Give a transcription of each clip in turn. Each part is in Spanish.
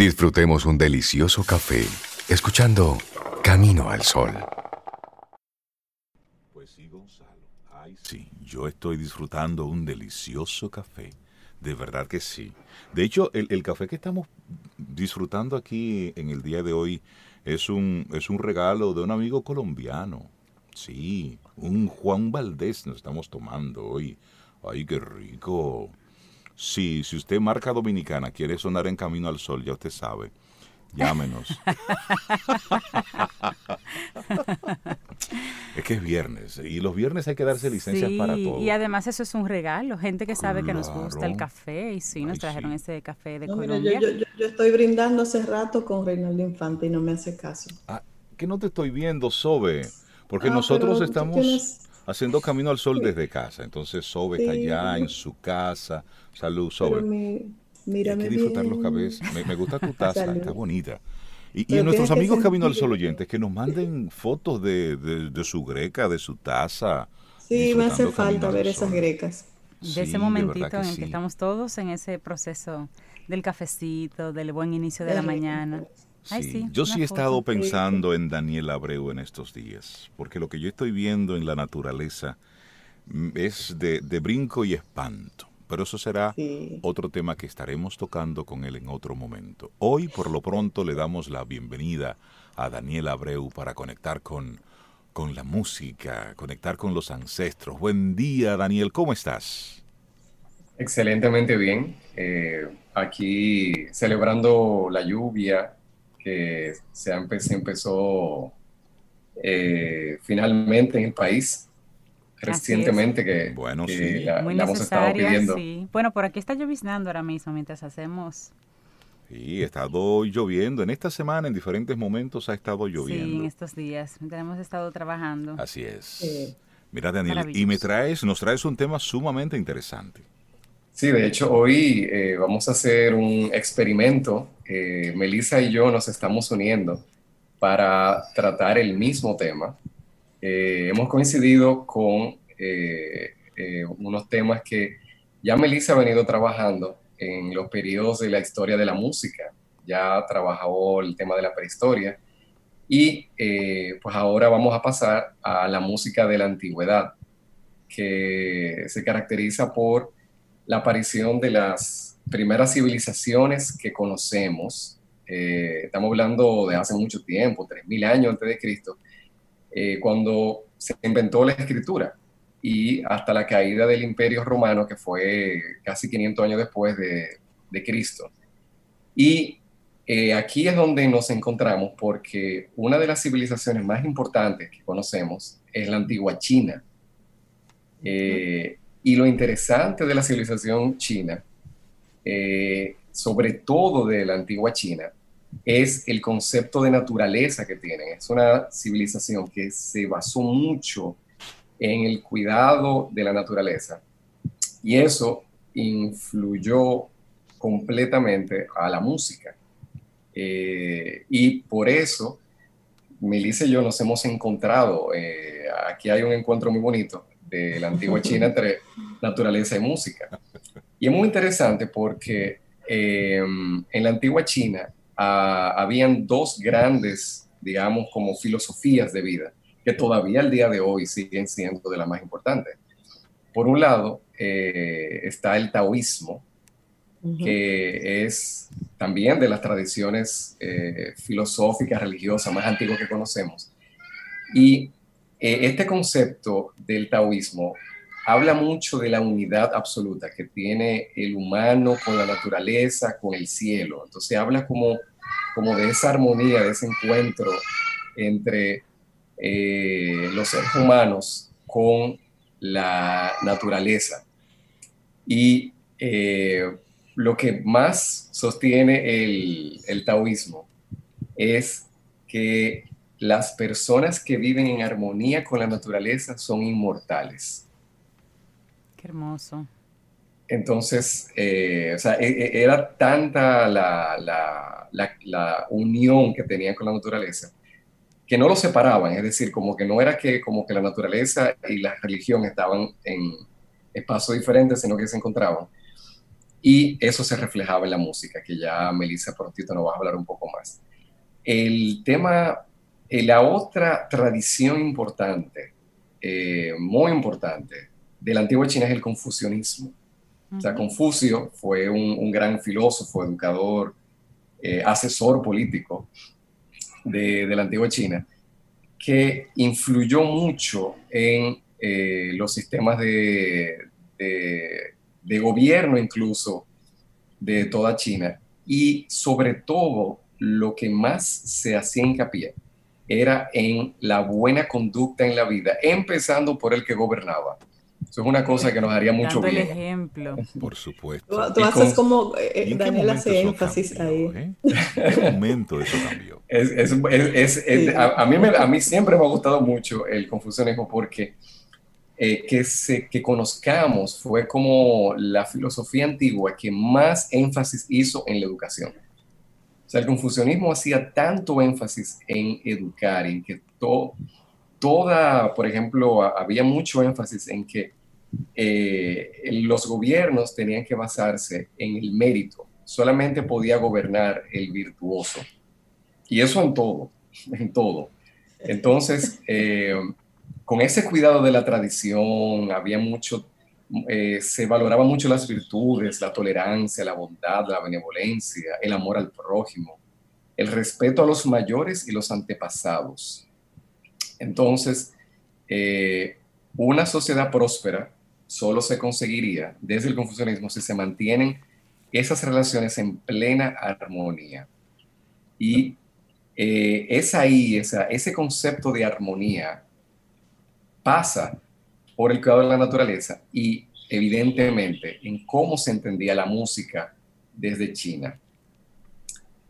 Disfrutemos un delicioso café escuchando Camino al Sol. Pues sí, Gonzalo. Sí, yo estoy disfrutando un delicioso café. De verdad que sí. De hecho, el, el café que estamos disfrutando aquí en el día de hoy es un, es un regalo de un amigo colombiano. Sí, un Juan Valdés nos estamos tomando hoy. Ay, qué rico. Sí, si usted marca dominicana quiere sonar en Camino al Sol, ya usted sabe. Llámenos. es que es viernes y los viernes hay que darse licencias para todo. Y además eso es un regalo, gente que sabe que nos gusta el café y sí, nos trajeron ese café de Colombia. yo, estoy brindando hace rato con Reinaldo Infante y no me hace caso. Ah, que no te estoy viendo, Sobe, porque ah, nosotros estamos haciendo Camino al Sol desde casa, entonces Sobe está allá en su casa. Salud, Sobe. Mira, Hay que disfrutar los cafés. Me, gusta tu taza, está bonita. Y, y nuestros amigos Camino al Sol oyentes, que nos manden fotos de, su greca, de su taza. Sí, me hace falta ver esas grecas. De ese momentito en el que estamos todos en ese proceso del cafecito, del buen inicio de la mañana. Sí. yo sí he estado pensando en Daniel Abreu en estos días, porque lo que yo estoy viendo en la naturaleza mm, es de brinco y espanto. Pero eso será otro tema que estaremos tocando con él en otro momento. Hoy, por lo pronto, le damos la bienvenida a Daniel Abreu para conectar con, con la música, conectar con los ancestros. Buen día, Daniel, ¿cómo estás? Excelentemente bien. Eh, aquí celebrando la lluvia que se, empezó eh, finalmente en el país recientemente que, bueno, la, hemos estado pidiendo. Bueno, por aquí está lloviznando ahora mismo mientras hacemos... Sí, ha estado lloviendo. En esta semana, en diferentes momentos, ha estado lloviendo. Sí, en estos días. Hemos estado trabajando. Así es. Mira, Daniel, y me traes, nos traes un tema sumamente interesante. Sí, de hecho, hoy eh, vamos a hacer un experimento. Eh, Melissa y yo nos estamos uniendo para tratar el mismo tema eh, hemos coincidido con eh, eh, unos temas que ya Melissa ha venido trabajando en los periodos de la historia de la música. Ya trabajó el tema de la prehistoria y pues ahora vamos a pasar a la música de la antigüedad, que se caracteriza por la aparición de las primeras civilizaciones que conocemos. estamos hablando de hace mucho tiempo, 3.000 años antes de Cristo, eh, cuando se inventó la escritura y hasta la caída del imperio romano, que fue casi 500 años después de, Cristo. Y eh, aquí es donde nos encontramos porque una de las civilizaciones más importantes que conocemos es la antigua China. Eh, y lo interesante de la civilización china, sobre todo de la antigua China, es el concepto de naturaleza que tienen. Es una civilización que se basó mucho en el cuidado de la naturaleza y eso influyó completamente a la música. Eh, y por eso, Melissa y yo nos hemos encontrado, eh, aquí hay un encuentro muy bonito de la antigua China entre naturaleza y música. Y es muy interesante porque eh, en la antigua China habían dos grandes, digamos, como filosofías de vida, que todavía al día de hoy siguen siendo de las más importantes. Por un lado, eh, está el taoísmo, que es también de las tradiciones eh, filosóficas, religiosas más antiguas que conocemos. Y eh, este concepto del taoísmo habla mucho de la unidad absoluta que tiene el humano con la naturaleza, con el cielo. Entonces habla como como de esa armonía, de ese encuentro entre eh, los seres humanos con la naturaleza. Y eh, lo que más sostiene el, el taoísmo es que las personas que viven en armonía con la naturaleza son inmortales. Qué hermoso. Entonces, eh, o sea, e, e, era tanta la, la, unión que tenían con la naturaleza que no lo separaban, es decir, como que no era que, como que la naturaleza y la religión estaban en espacios diferentes, sino que se encontraban. y eso se reflejaba en la música, que ya Melissa Portito nos va a hablar un poco más. El tema, eh, la otra tradición importante, eh, muy importante, de la antigua China es el confucianismo. O sea, Confucio fue un, gran filósofo, educador, eh, asesor político de, la antigua China, que influyó mucho en los sistemas de, de gobierno incluso de toda China. Y sobre todo, lo que más se hacía hincapié era en la buena conducta en la vida, empezando por el que gobernaba. Eso es una cosa que nos haría mucho bien. el ejemplo. Por supuesto. Tú, haces como eh, Daniel hace énfasis ahí. Eh? ¿En qué momento eso cambió? a, mí a mí siempre me ha gustado mucho el confucianismo porque eh, que, se, que conozcamos fue como la filosofía antigua que más énfasis hizo en la educación. Sea, el confucianismo hacía tanto énfasis en educar, en que toda, por ejemplo, había mucho énfasis en que eh, los gobiernos tenían que basarse en el mérito. Solamente podía gobernar el virtuoso. Y eso en todo, en todo. Entonces, eh, con ese cuidado de la tradición, había mucho, eh, se valoraba mucho las virtudes, la tolerancia, la bondad, la benevolencia, el amor al prójimo, el respeto a los mayores y los antepasados. Entonces, eh, una sociedad próspera solo se conseguiría desde el confucianismo si se mantienen esas relaciones en plena armonía. Y eh, es ahí, esa, ese concepto de armonía pasa por el cuidado de la naturaleza y evidentemente en cómo se entendía la música desde China.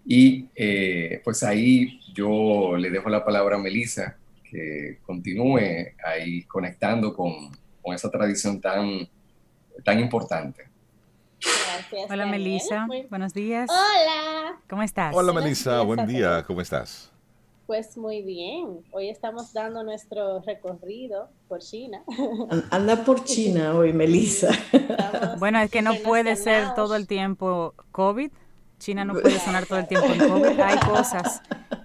Y eh, pues ahí yo le dejo la palabra a Melissa, que continúe ahí conectando con, con esa tradición tan, tan importante. Gracias. Hola Melissa, buenos días. Hola. ¿Cómo estás? Hola Melissa, buen día, ¿cómo estás? Pues muy bien. Hoy estamos dando nuestro recorrido por China. Anda por China hoy, Melissa. Bueno, es que no puede ser todo el tiempo COVID. China no puede sonar todo el tiempo en COVID. Hay cosas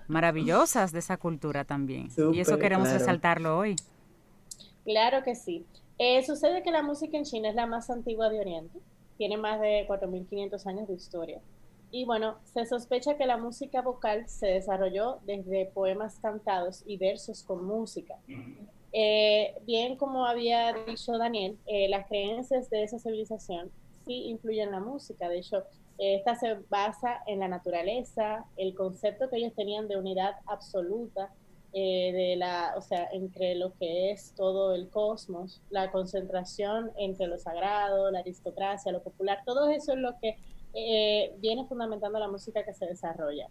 maravillosas de esa cultura también. y eso queremos resaltarlo hoy. Claro que sí. Eh, sucede que la música en China es la más antigua de Oriente. Tiene más de 4.500 años de historia. Y bueno, se sospecha que la música vocal se desarrolló desde poemas cantados y versos con música. Eh, bien como había dicho Daniel, eh, las creencias de esa civilización sí influyen en la música. De hecho, esta se basa en la naturaleza, el concepto que ellos tenían de unidad absoluta, eh, de la, o sea, entre lo que es todo el cosmos, la concentración entre lo sagrado, la aristocracia, lo popular, todo eso es lo que eh, viene fundamentando la música que se desarrolla.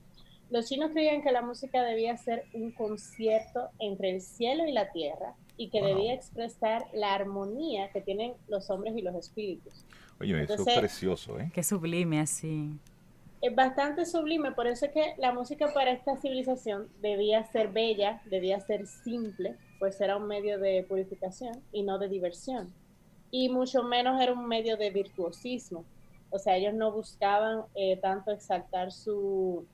Los chinos creían que la música debía ser un concierto entre el cielo y la tierra y que debía expresar la armonía que tienen los hombres y los espíritus. Oye, eso es precioso, ¿eh? Qué sublime así. Es bastante sublime, por eso es que la música para esta civilización debía ser bella, debía ser simple, pues era un medio de purificación y no de diversión. Y mucho menos era un medio de virtuosismo, o sea, ellos no buscaban eh, tanto exaltar su,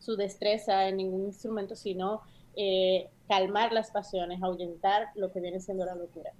su, destreza en ningún instrumento, sino eh, calmar las pasiones, ahuyentar lo que viene siendo la locura.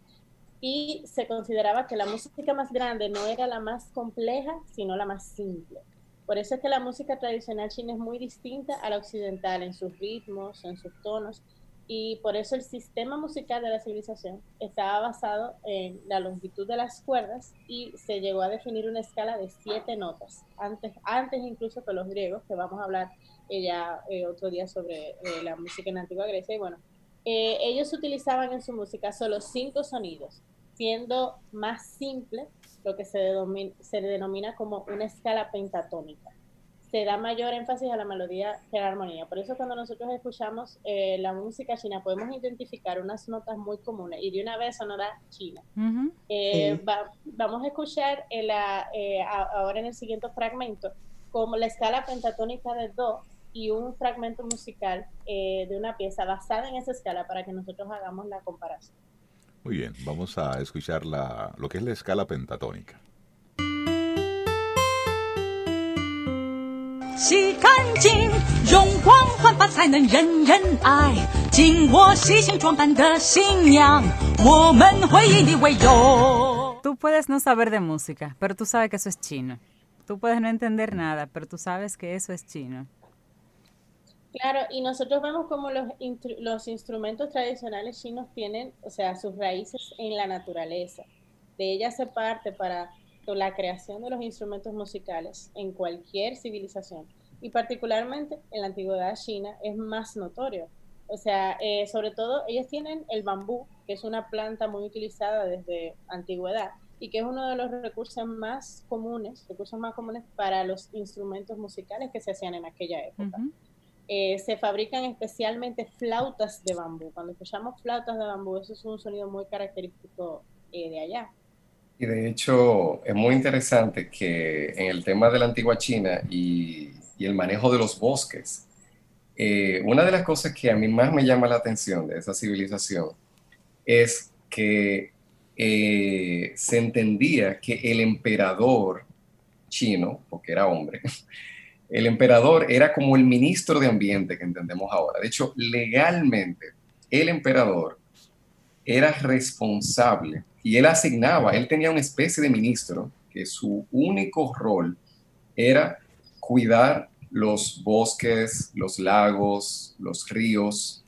Y se consideraba que la música más grande no era la más compleja, sino la más simple. Por eso es que la música tradicional china es muy distinta a la occidental en sus ritmos, en sus tonos, y por eso el sistema musical de la civilización estaba basado en la longitud de las cuerdas y se llegó a definir una escala de siete notas, antes, antes incluso que los griegos, que vamos a hablar eh, ya eh, otro día sobre eh, la música en la antigua Grecia. Y bueno, ellos utilizaban en su música solo cinco sonidos, siendo más simple lo que se, se denomina como una escala pentatónica se da mayor énfasis a la melodía que a la armonía. Por eso cuando nosotros escuchamos eh, la música china podemos identificar unas notas muy comunes y de una vez sonora china. Eh, vamos a escuchar eh, ahora en el siguiente fragmento como la escala pentatónica de Do y un fragmento musical de una pieza basada en esa escala para que nosotros hagamos la comparación. Muy bien, vamos a escuchar la, lo que es la escala pentatónica. 洗干净，容光焕发才能人人爱。紧握细心装扮的新娘，我们会以你为荣。Tú puedes no saber de música, pero tú sabes que eso es chino. Tú puedes no entender nada, pero tú sabes que eso es chino. Claro, y nosotros vemos como los, los instrumentos tradicionales chinos tienen, o sea, sus raíces en la naturaleza. De ella se parte para la creación de los instrumentos musicales en cualquier civilización. Y particularmente en la antigüedad china es más notorio. O sea, eh, sobre todo ellos tienen el bambú, que es una planta muy utilizada desde antigüedad y que es uno de los recursos más comunes, recursos más comunes para los instrumentos musicales que se hacían en aquella época. Eh, se fabrican especialmente flautas de bambú. Cuando escuchamos flautas de bambú, eso es un sonido muy característico eh, de allá. Y de hecho, es muy interesante que en el tema de la antigua China y, el manejo de los bosques, eh, una de las cosas que a mí más me llama la atención de esa civilización es que se entendía que el emperador chino, porque era hombre, el emperador era como el ministro de ambiente que entendemos ahora. De hecho, legalmente, el emperador era responsable y él asignaba, él tenía una especie de ministro que su único rol era cuidar los bosques, los lagos, los ríos,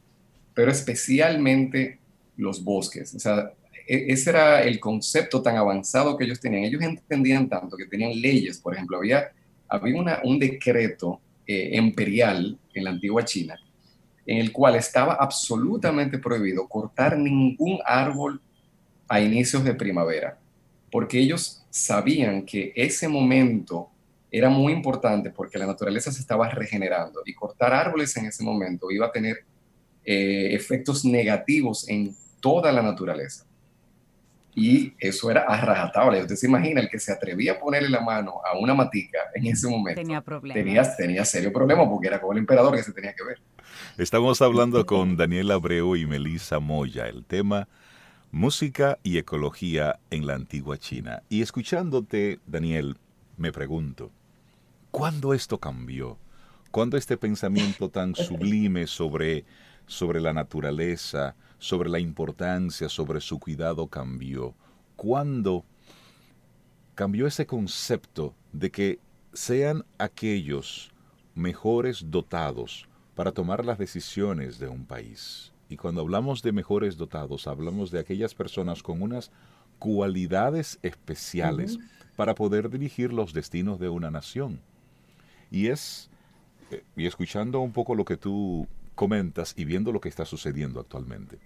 pero especialmente los bosques. O sea, e-, ese era el concepto tan avanzado que ellos tenían. Ellos entendían tanto que tenían leyes, por ejemplo, había había un decreto eh, imperial en la antigua China en el cual estaba absolutamente prohibido cortar ningún árbol a inicios de primavera, porque ellos sabían que ese momento era muy importante porque la naturaleza se estaba regenerando y cortar árboles en ese momento iba a tener eh, efectos negativos en toda la naturaleza. Y eso era a rajatabla. Usted se imagina, el que se atrevía a ponerle la mano a una matica en ese momento. Tenía problemas. Tenía, tenía serio problema porque era como el emperador que se tenía que ver. Estamos hablando con Daniel Abreu y Melissa Moya. El tema música y ecología en la antigua China. Y escuchándote, Daniel, me pregunto, ¿cuándo esto cambió? ¿Cuándo este pensamiento tan sublime sobre, sobre la naturaleza, sobre la importancia, sobre su cuidado cambió? ¿Cuándo cambió ese concepto de que sean aquellos mejores dotados para tomar las decisiones de un país? Y cuando hablamos de mejores dotados, hablamos de aquellas personas con unas cualidades especiales para poder dirigir los destinos de una nación. Y es, eh, y escuchando un poco lo que tú comentas y viendo lo que está sucediendo actualmente,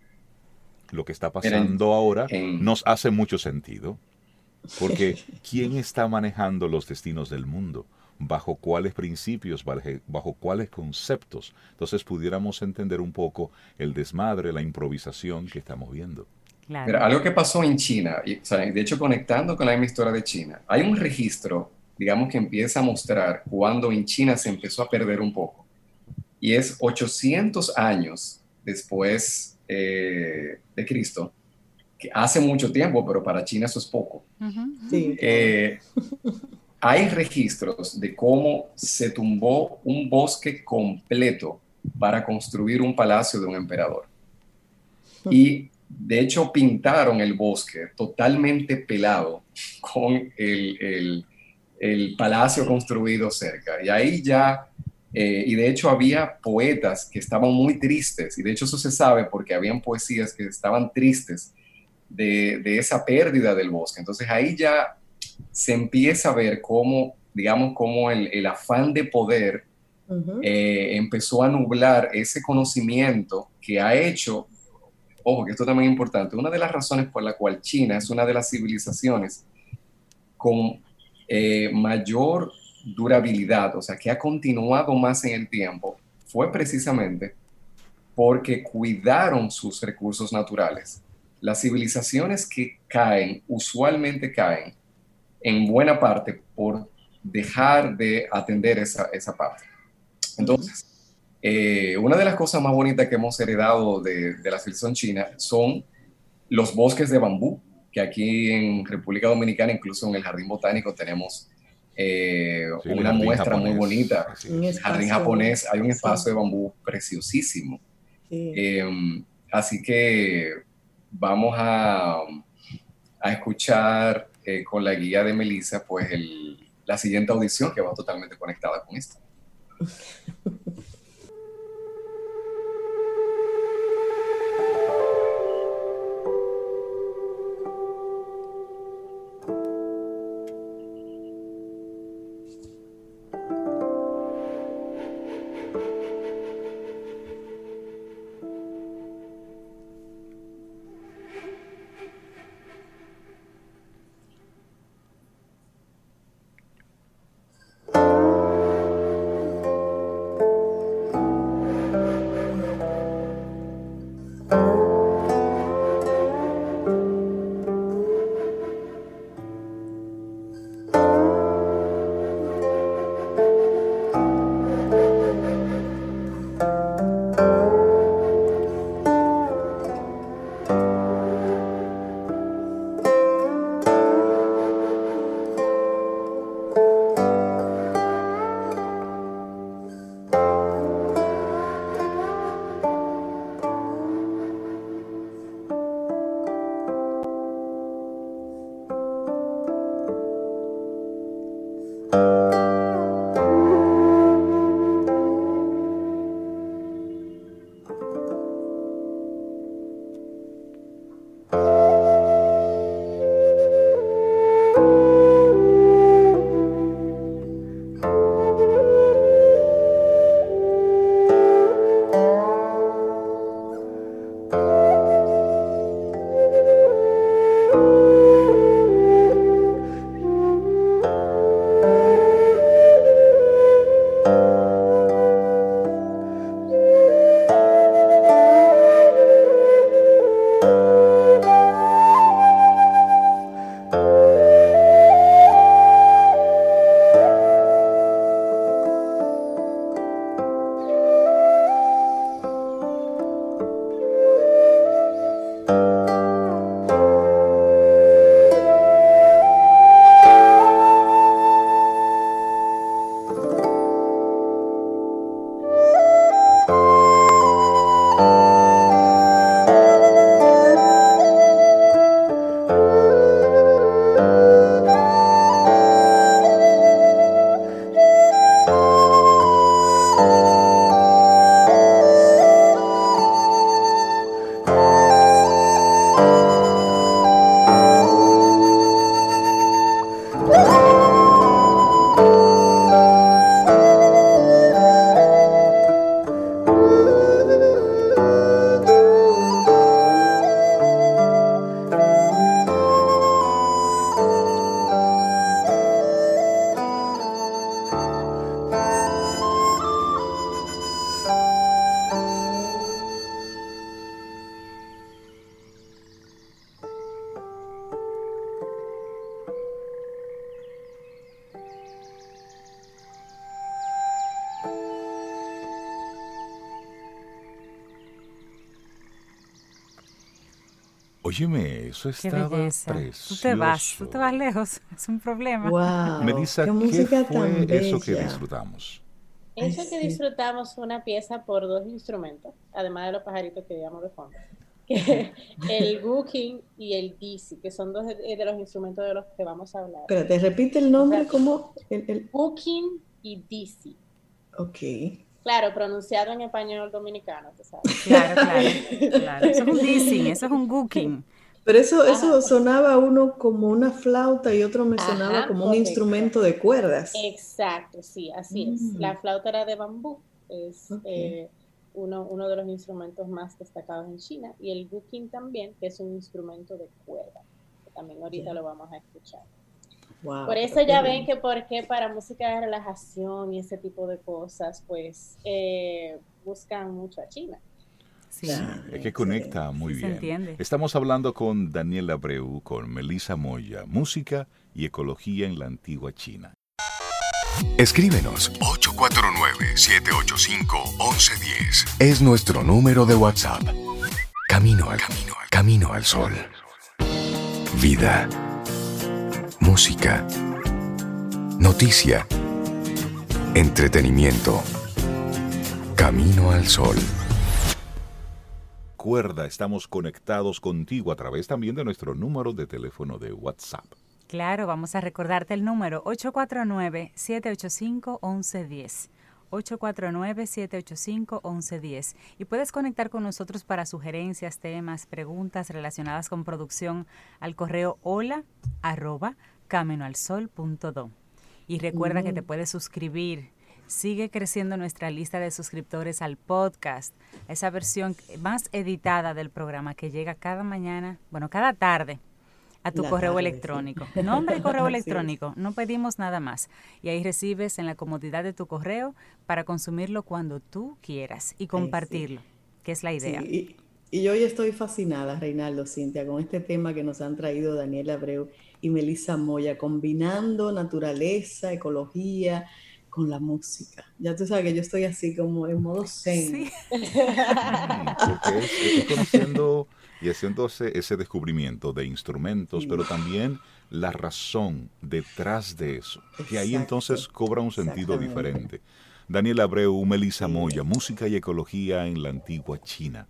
lo que está pasando ahora nos hace mucho sentido. Porque ¿quién está manejando los destinos del mundo? ¿Bajo cuáles principios? ¿Bajo cuáles conceptos? Entonces pudiéramos entender un poco el desmadre, la improvisación que estamos viendo. algo que pasó en China, y, de hecho conectando con la misma historia de China, hay un registro, digamos, que empieza a mostrar cuando en China se empezó a perder un poco y es 800 años después eh, de Cristo, que hace mucho tiempo, pero para China eso es poco. Eh, hay registros de cómo se tumbó un bosque completo para construir un palacio de un emperador. Y de hecho pintaron el bosque totalmente pelado con el, el palacio construido cerca. Y ahí ya eh, y de hecho había poetas que estaban muy tristes, y de hecho eso se sabe porque habían poesías que estaban tristes de, esa pérdida del bosque. Entonces ahí ya se empieza a ver cómo, digamos, cómo el, afán de poder eh, empezó a nublar ese conocimiento que ha hecho, ojo, que esto también es importante, una de las razones por la cual China es una de las civilizaciones con eh, mayor durabilidad, o sea, que ha continuado más en el tiempo, fue precisamente porque cuidaron sus recursos naturales. Las civilizaciones que caen, usualmente caen en buena parte por dejar de atender esa, parte. Entonces, eh, una de las cosas más bonitas que hemos heredado de, de la civilización china son los bosques de bambú, que aquí en República Dominicana, incluso en el Jardín Botánico, tenemos eh, una muestra muy bonita. El jardín japonés, hay un espacio de bambú preciosísimo. Em, así que vamos a, a escuchar eh, con la guía de Melissa, pues la siguiente audición que va totalmente conectada con esta. eso estaba precioso. Tú te vas, tú te vas lejos, es un problema. Wow, Melissa, ¿qué, ¿qué fue eso que disfrutamos? Eso que disfrutamos fue una pieza por dos instrumentos, además de los pajaritos que veíamos de fondo. el Booking y el DC, que son dos de, los instrumentos de los que vamos a hablar. Espérate, repite el nombre como el, el... Booking y DC. Ok. Claro, pronunciado en español dominicano, Claro, claro, claro. Eso es un dissing, eso es un gooking. Pero eso, eso sonaba uno como una flauta y otro me sonaba como un instrumento de cuerdas. Exacto, sí, así es. La mm. flauta era de bambú, es eh, uno, uno de los instrumentos más destacados en China, y el gooking también, que es un instrumento de cuerda, que también ahorita lo vamos a escuchar por eso ya ven que porque para música de relajación y ese tipo de cosas, pues eh, buscan mucho a China. Sí, es que conecta muy bien. Estamos hablando con Daniela Abreu, con Melissa Moya, música y ecología en la antigua China. Escríbenos 849-785-1110. Es nuestro número de WhatsApp. Camino al camino, al camino al sol. Vida música, noticia, entretenimiento. Camino al sol. Recuerda, estamos conectados contigo a través también de nuestro número de teléfono de WhatsApp. Claro, vamos a recordarte el número 849-785-1110. 849-785-1110 y puedes conectar con nosotros para sugerencias, temas, preguntas relacionadas con producción al correo hola arroba caminoalsol.do. Y recuerda que te puedes suscribir sigue creciendo nuestra lista de suscriptores al podcast, esa versión más editada del programa que llega cada mañana, bueno, cada tarde a tu correo electrónico. Nombre y correo electrónico, no pedimos nada más. Y ahí recibes en la comodidad de tu correo para consumirlo cuando tú quieras y compartirlo, que es la idea. y, y, hoy estoy fascinada, Reinaldo, Cintia, con este tema que nos han traído Daniel Abreu y Melissa Moya, combinando naturaleza, ecología, con la música. Ya tú sabes que yo estoy así como en modo zen. Sí. Porque estoy conociendo y haciendo ese, descubrimiento de instrumentos, pero también la razón detrás de eso, que ahí entonces cobra un sentido diferente. Daniel Abreu, Melissa Moya, Música y Ecología en la antigua China.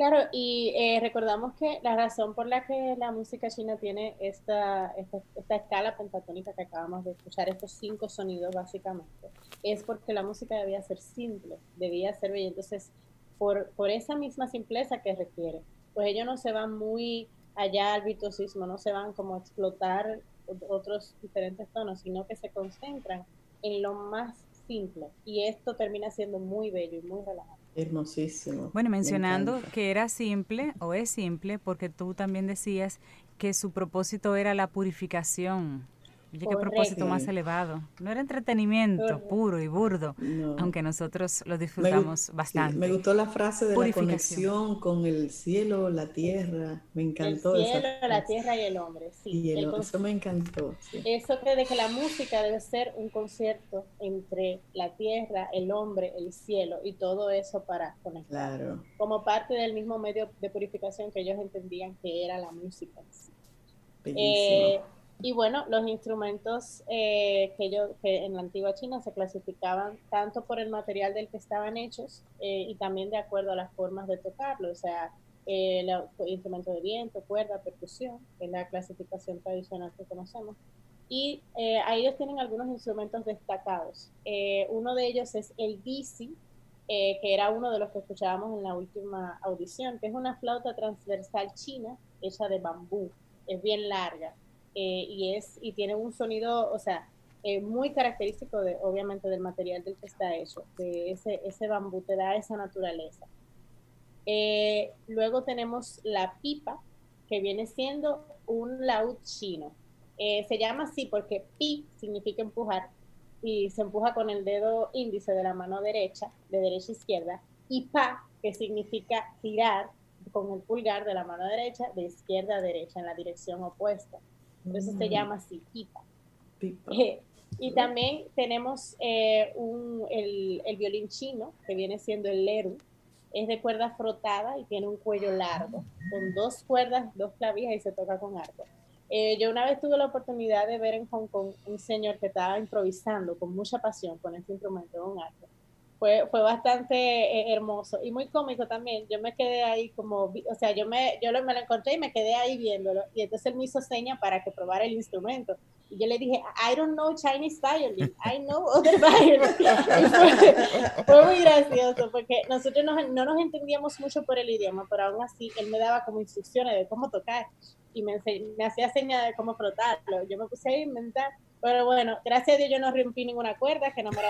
Claro, y eh, recordamos que la razón por la que la música china tiene esta, esta, escala pentatónica que acabamos de escuchar, estos cinco sonidos básicamente, es porque la música debía ser simple, debía ser bella. Entonces, por, por esa misma simpleza que requiere, pues ellos no se van muy allá al virtuosismo, no se van como a explotar otros diferentes tonos, sino que se concentran en lo más simple. Y esto termina siendo muy bello y muy relajante. Hermosísimo. Bueno, mencionando que era simple o es simple porque tú también decías que su propósito era la purificación Oye, qué propósito más elevado. No era entretenimiento puro y burdo, aunque nosotros lo disfrutamos bastante. me gustó la frase de la conexión con el cielo, la tierra. Me encantó. El cielo, la tierra y el hombre. Sí, eso me encantó. Eso de que la música debe ser un concierto entre la tierra, el hombre, el cielo y todo eso para conectar. Claro. Como parte del mismo medio de purificación que ellos entendían que era la música. Eh, y bueno, los instrumentos eh, que, yo, que en la antigua China se clasificaban tanto por el material del que estaban hechos eh, y también de acuerdo a las formas de tocarlo, o sea, eh, instrumento de viento, cuerda, percusión, que es la clasificación tradicional que conocemos. Y ahí ellos tienen algunos instrumentos destacados. uno de ellos es el dixi, que era uno de los que escuchábamos en la última audición, que es una flauta transversal china hecha de bambú. Es bien larga eh, y, es, y tiene un sonido, o sea, eh, muy característico de, obviamente, del material del que está hecho, de ese, ese bambú te da esa naturaleza. Eh, luego tenemos la pipa, que viene siendo un laúd chino. se llama así porque pi significa empujar y se empuja con el dedo índice de la mano derecha, de derecha a izquierda, y pa, que significa tirar con el pulgar de la mano derecha, de izquierda a derecha, en la dirección opuesta. Por eso se llama así, pipa. Eh, y también tenemos eh, un, el, el, violín chino, que viene siendo el leru. Es de cuerda frotada y tiene un cuello largo, con dos cuerdas, dos clavijas y se toca con arco. Eh, yo una vez tuve la oportunidad de ver en Hong Kong un señor que estaba improvisando con mucha pasión con este instrumento, un arco fue, fue bastante eh, hermoso y muy cómico también. Yo me quedé ahí como, o sea, yo me, yo me lo encontré y me quedé ahí viéndolo. Y entonces él me hizo seña para que probara el instrumento. Y yo le dije, I don't know Chinese violin, I know other violin. fue, muy gracioso porque nosotros no, no, nos entendíamos mucho por el idioma, pero aún así él me daba como instrucciones de cómo tocar y me, hacía seña de cómo frotarlo. Yo me puse a inventar pero bueno, gracias a Dios yo no rompí ninguna cuerda, que no me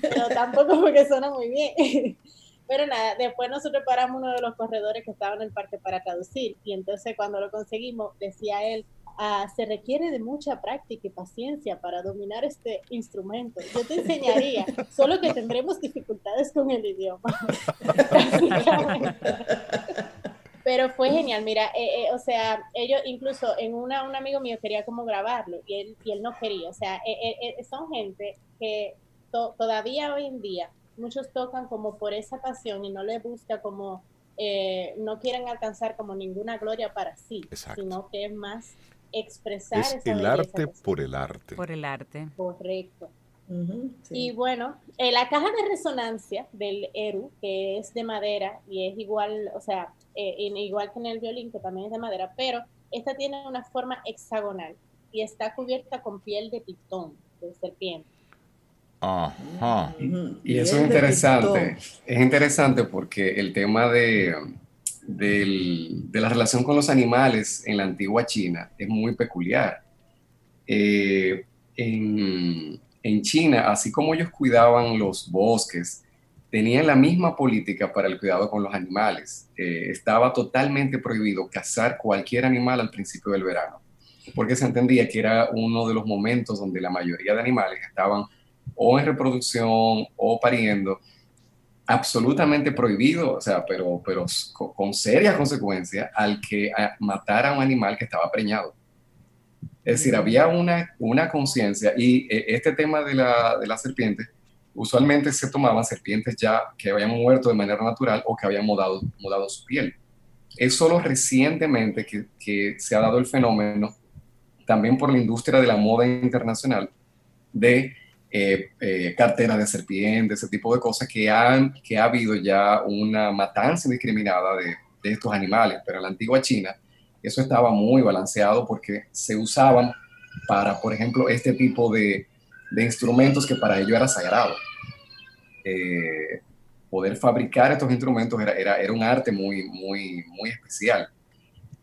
pero tampoco porque suena muy bien. Pero nada, después nosotros paramos uno de los corredores que estaba en el parque para traducir y entonces cuando lo conseguimos decía él, ah, se requiere de mucha práctica y paciencia para dominar este instrumento. Yo te enseñaría, solo que tendremos dificultades con el idioma. Pero fue genial, mira, eh, eh, o sea, ellos incluso en una, un amigo mío quería como grabarlo y él, y él no quería, o sea, eh, son gente que todavía hoy en día muchos tocan como por esa pasión y no les busca como, no quieren alcanzar como ninguna gloria para sí, sino que es más expresar es el arte por el arte. Por el arte. Correcto. Y bueno, eh, la caja de resonancia del Eru, que es de madera y es igual, o sea, eh, igual que en el violín, que también es de madera, pero esta tiene una forma hexagonal y está cubierta con piel de pitón, de serpiente. Ajá. Y eso es interesante. Es interesante porque el tema de, de la relación con los animales en la antigua China es muy peculiar. Eh, en, en China, así como ellos cuidaban los bosques, tenían la misma política para el cuidado con los animales. Eh, estaba totalmente prohibido cazar cualquier animal al principio del verano, porque se entendía que era uno de los momentos donde la mayoría de animales estaban o en reproducción o pariendo, absolutamente prohibido, o sea, pero, pero con serias consecuencias al que matara a un animal que estaba preñado. Es decir, había una, una conciencia y eh, este tema de la, de la serpiente, usualmente se tomaban serpientes ya que habían muerto de manera natural o que habían mudado, mudado su piel. Es solo recientemente que, que se ha dado el fenómeno, también por la industria de la moda internacional, de eh, eh, carteras de serpientes, ese tipo de cosas, que, han, que ha habido ya una matanza indiscriminada de, de estos animales. Pero en la antigua China, eso estaba muy balanceado porque se usaban para, por ejemplo, este tipo de, instrumentos que para ellos era sagrado. Eh, poder fabricar estos instrumentos era, era, un arte muy, muy, muy especial.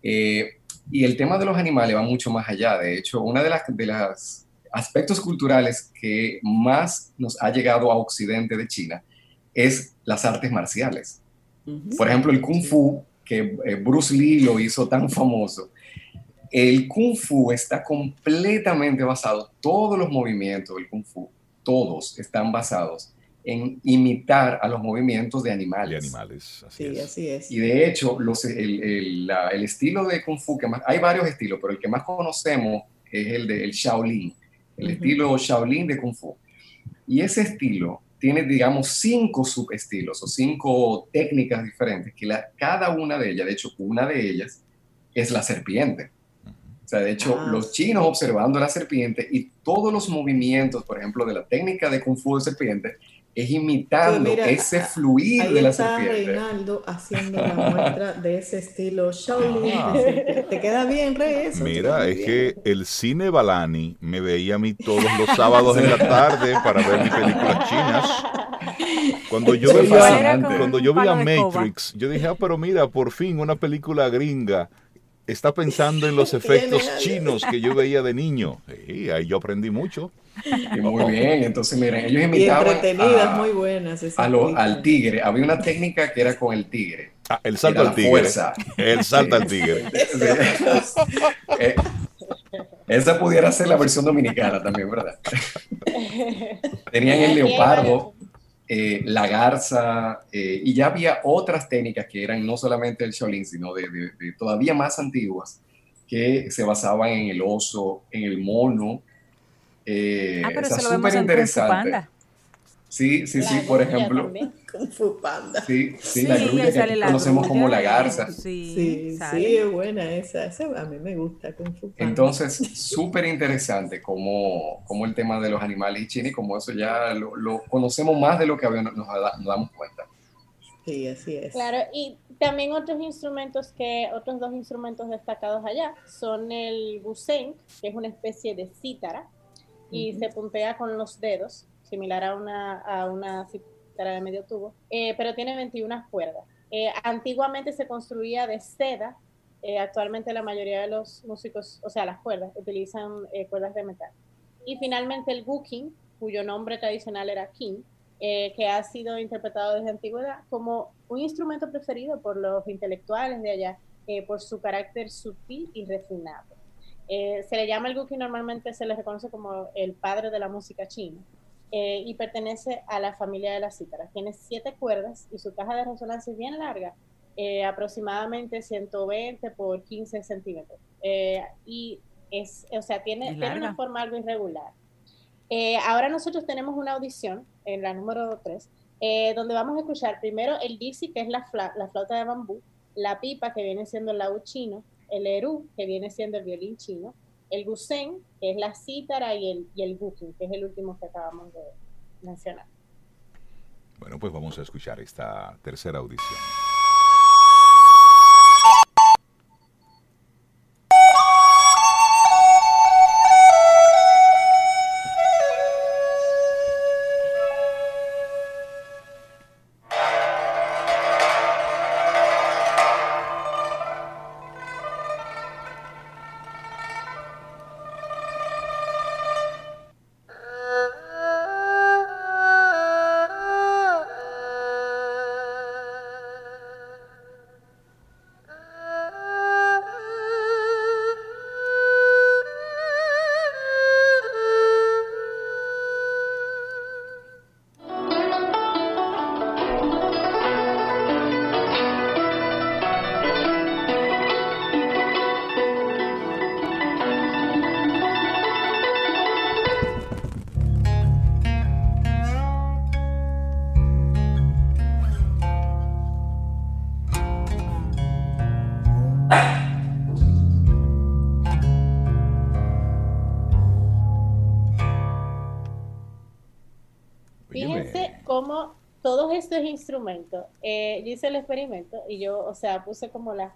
Eh, y el tema de los animales va mucho más allá. De hecho, uno de los aspectos culturales que más nos ha llegado a Occidente de China es las artes marciales. Por ejemplo, el kung fu que eh, Bruce Lee lo hizo tan famoso. El kung fu está completamente basado, todos los movimientos del kung fu, todos están basados en imitar a los movimientos de animales. De animales, así, sí, es. así es. Y de hecho, los, el, el, el, estilo de Kung Fu, que más, hay varios estilos, pero el que más conocemos es el del Shaolin, el estilo Shaolin de Kung Fu. Y ese estilo tiene, digamos, cinco subestilos o cinco técnicas diferentes, que la, cada una de ellas, de hecho, una de ellas es la serpiente. O sea, de hecho, ah, los chinos observando la serpiente y todos los movimientos, por ejemplo, de la técnica de Kung Fu de serpiente, es imitando ese fluir de la está serpiente. Reinaldo haciendo la muestra de ese estilo Shaolin. Ah. Te queda bien, Rey, Mira, es que el cine Balani me veía a mí todos los sábados en la tarde para ver mis películas chinas. Cuando yo, veía, cuando yo vi a Matrix, yo dije, ah, pero mira, por fin una película gringa está pensando en los efectos chinos que yo veía de niño. Sí, ahí yo aprendí mucho. Y muy bien, entonces miren, ellos imitaban a, muy buenas al tigre. Había una técnica que era con el tigre. Ah, el salto al tigre. El salto al tigre. Eh, esa pudiera ser la versión dominicana también, ¿verdad? Tenían el leopardo, eh, la garza, eh, y ya había otras técnicas que eran no solamente el Shaolin, sino de, todavía más antiguas, que se basaban en el oso, en el mono. Eh, ah, pero eso lo vemos en Panda. Sí, sí, sí, por ejemplo. Kung Fu Panda. Sí, sí, la grulla que conocemos como la garza. Sí, sí, es buena esa. Esa a mí me gusta Kung Fu Panda. Entonces, súper interesante como, como el tema de los animales y China y como eso ya lo, lo conocemos más de lo que nos, nos, damos cuenta. Sí, así es. Claro, y también otros instrumentos que, otros dos instrumentos destacados allá son el gusen, que es una especie de cítara, y se puntea con los dedos, similar a una, a una de medio tubo, eh, pero tiene 21 cuerdas. Eh, antiguamente se construía de seda, eh, actualmente la mayoría de los músicos, o sea, las cuerdas, utilizan cuerdas de metal. Y finalmente el guqin, cuyo nombre tradicional era king, que ha sido interpretado desde antigüedad como un instrumento preferido por los intelectuales de allá, por su carácter sutil y refinado. se le llama el guqin, normalmente se le reconoce como el padre de la música china. Eh, y pertenece a la familia de las cítaras. Tiene siete cuerdas y su caja de resonancia es bien larga, eh, aproximadamente 120 por 15 centímetros. Eh, y es, o sea, tiene, tiene una forma algo irregular. ahora nosotros tenemos una audición en la número 3, donde vamos a escuchar primero el dixie, que es la, la flauta de bambú, la pipa, que viene siendo el laúd chino, el eru, que viene siendo el violín chino, el gusen, que es la cítara, y el, y el que es el último que acabamos de mencionar. Bueno, pues vamos a escuchar esta tercera audición. Estos instrumentos, eh, yo hice el experimento y yo, o sea, puse como la,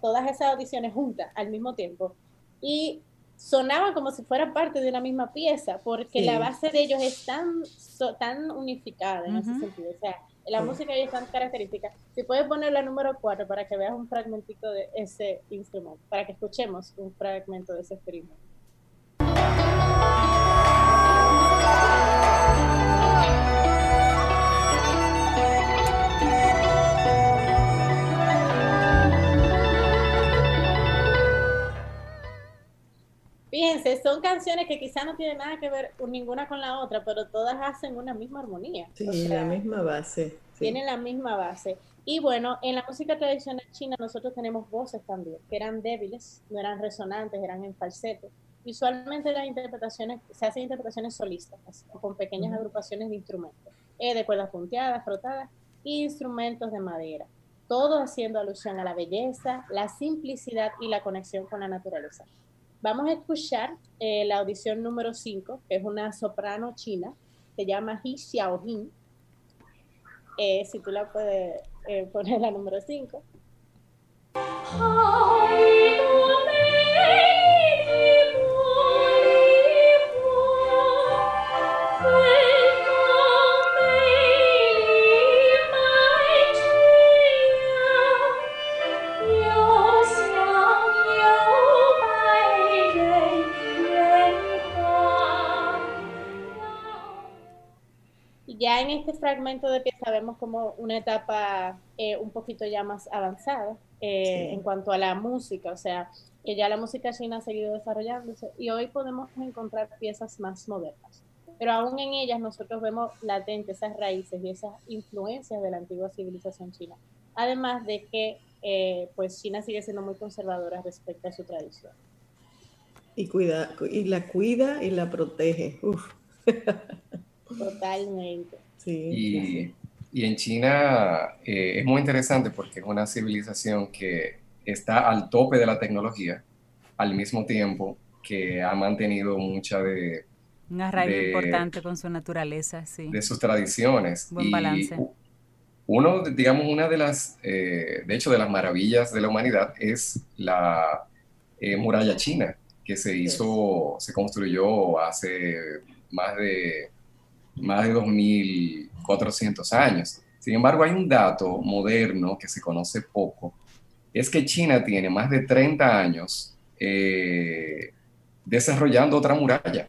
todas esas audiciones juntas al mismo tiempo y sonaban como si fueran parte de una misma pieza, porque la base de ellos es tan, tan unificada en ese sentido. O sea, la música es tan característica. Si puedes poner la número 4 para que veas un fragmentito de ese instrumento, para que escuchemos un fragmento de ese experimento. Fíjense, son canciones que quizá no tienen nada que ver ninguna con la otra, pero todas hacen una misma armonía. Sí, la misma base. Tienen la misma base. Y bueno, en la música tradicional china nosotros tenemos voces también, que eran débiles, no eran resonantes, eran en falsete. Usualmente las interpretaciones, se hacen interpretaciones solistas, con pequeñas agrupaciones de instrumentos, eh, de cuerdas punteadas, frotadas, e instrumentos de madera. Todo haciendo alusión a la belleza, la simplicidad y la conexión con la naturaleza. Vamos a escuchar eh, la audición número 5, que es una soprano china, se llama Hi Xiaojin. Eh, si tú la puedes eh, poner la número 5. Fragmento de pieza vemos como una etapa eh, un poquito ya más avanzada eh, en cuanto a la música, o sea, que ya la música china ha seguido desarrollándose y hoy podemos encontrar piezas más modernas. Pero aún en ellas nosotros vemos latentes esas raíces y esas influencias de la antigua civilización china. Además de que eh, pues China sigue siendo muy conservadora respecto a su tradición. Y, cuida, y la cuida y la protege. Uf. Totalmente. Y, en China eh, es muy interesante porque es una civilización que está al tope de la tecnología, al mismo tiempo que ha mantenido mucha de... Un arraigo importante con su naturaleza, sí. De sus tradiciones. Buen balance. Uno, digamos, una de las, eh, de hecho, de las maravillas de la humanidad es la eh, muralla china, que se hizo, se construyó hace más de más de 2.400 años. Sin embargo, hay un dato moderno que se conoce poco, es que China tiene más de 30 años eh, desarrollando otra muralla.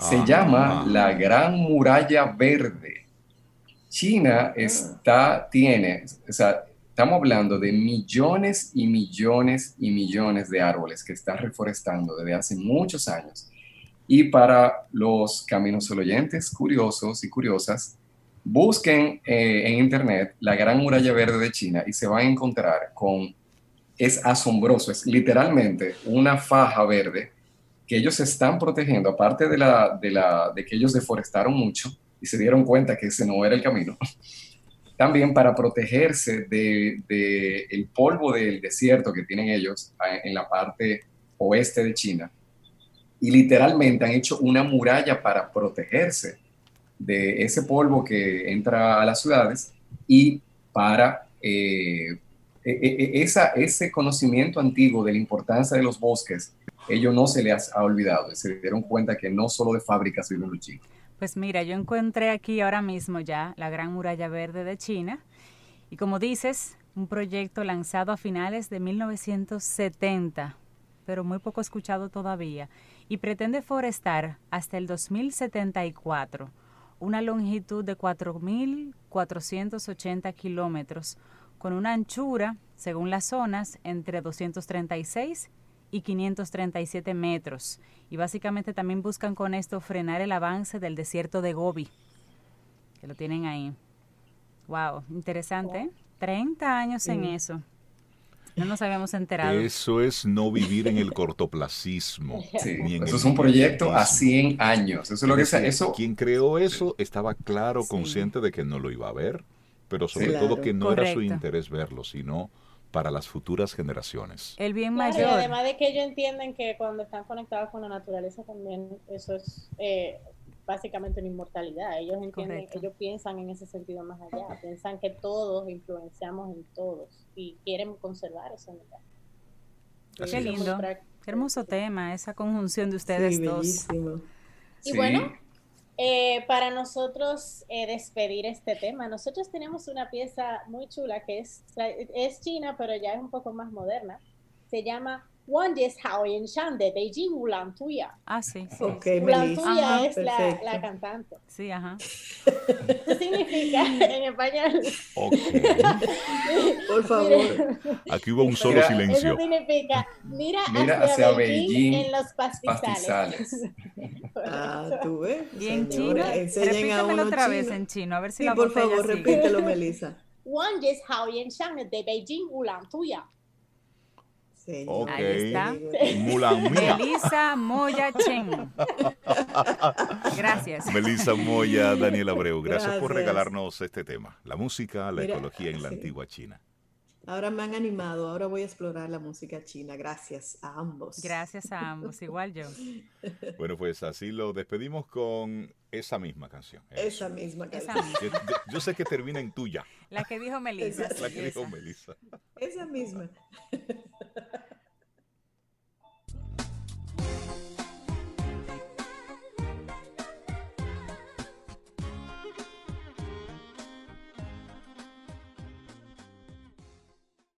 Se ah. llama la Gran Muralla Verde. China ah. está, tiene, o sea, estamos hablando de millones y millones y millones de árboles que está reforestando desde hace muchos años y para los caminos oyentes curiosos y curiosas, busquen eh, en internet la Gran Muralla Verde de China y se van a encontrar con, es asombroso, es literalmente una faja verde que ellos están protegiendo, aparte de, la, de, la, de que ellos deforestaron mucho y se dieron cuenta que ese no era el camino, también para protegerse del de, el polvo del desierto que tienen ellos en la parte oeste de China. Y literalmente han hecho una muralla para protegerse de ese polvo que entra a las ciudades y para eh, e, e, e, ese conocimiento antiguo de la importancia de los bosques, ellos no se les ha olvidado, se dieron cuenta que no solo de fábricas viven los chicos. Pues mira, yo encontré aquí ahora mismo ya la Gran Muralla Verde de China y como dices, un proyecto lanzado a finales de 1970, pero muy poco escuchado todavía, y pretende forestar hasta el 2074 una longitud de 4.480 kilómetros con una anchura, según las zonas, entre 236 y 537 metros. Y básicamente también buscan con esto frenar el avance del desierto de Gobi, que lo tienen ahí. Wow, interesante. 30 ¿eh? años en eso. No nos habíamos enterado. Eso es no vivir en el cortoplacismo. eso es un proyecto a 100 años. Eso es lo que eso. Quien creó eso estaba claro, consciente de que no lo iba a ver pero sobre todo que no era su interés verlo, sino para las futuras generaciones. El bien mayor. Y además de que ellos entienden que cuando están conectados con la naturaleza también eso es eh, básicamente una inmortalidad. Ellos entienden, ellos piensan en ese sentido más allá, piensan que todos influenciamos en todos y quieren conservar esa unidad. Qué lindo, qué hermoso tema, esa conjunción de ustedes dos. Y bueno, eh, para nosotros eh, despedir este tema, nosotros tenemos una pieza muy chula que es, es china, pero ya es un poco más moderna. Se llama Shan de Beijing Ulan Tuya. Ah, sí. sí. Okay, Ulan Tuya es la, la, cantante. Sí, ajá. ¿Qué significa en español? Okay. Por favor. Aquí hubo un solo silencio. Eso significa, mira, mira hacia, hacia Beijing, en los pastizales. pastizales. ah, tú ves. Y en chino, repítemelo otra vez en chino, a ver si sí, por favor, repítelo, Melissa. Shan de Beijing Ulan Tuya. Ahí está. Melissa Moya Chen. Gracias. Melissa Moya, Daniel Abreu, gracias, por regalarnos este tema, la música, la ecología en la antigua China. Ahora me han animado, ahora voy a explorar la música china. Gracias a ambos. Gracias a ambos, igual yo. Bueno, pues así lo despedimos con esa misma canción. Esa misma canción. Yo, sé que termina en tuya. La que dijo Melissa. La que dijo Melissa. Esa misma.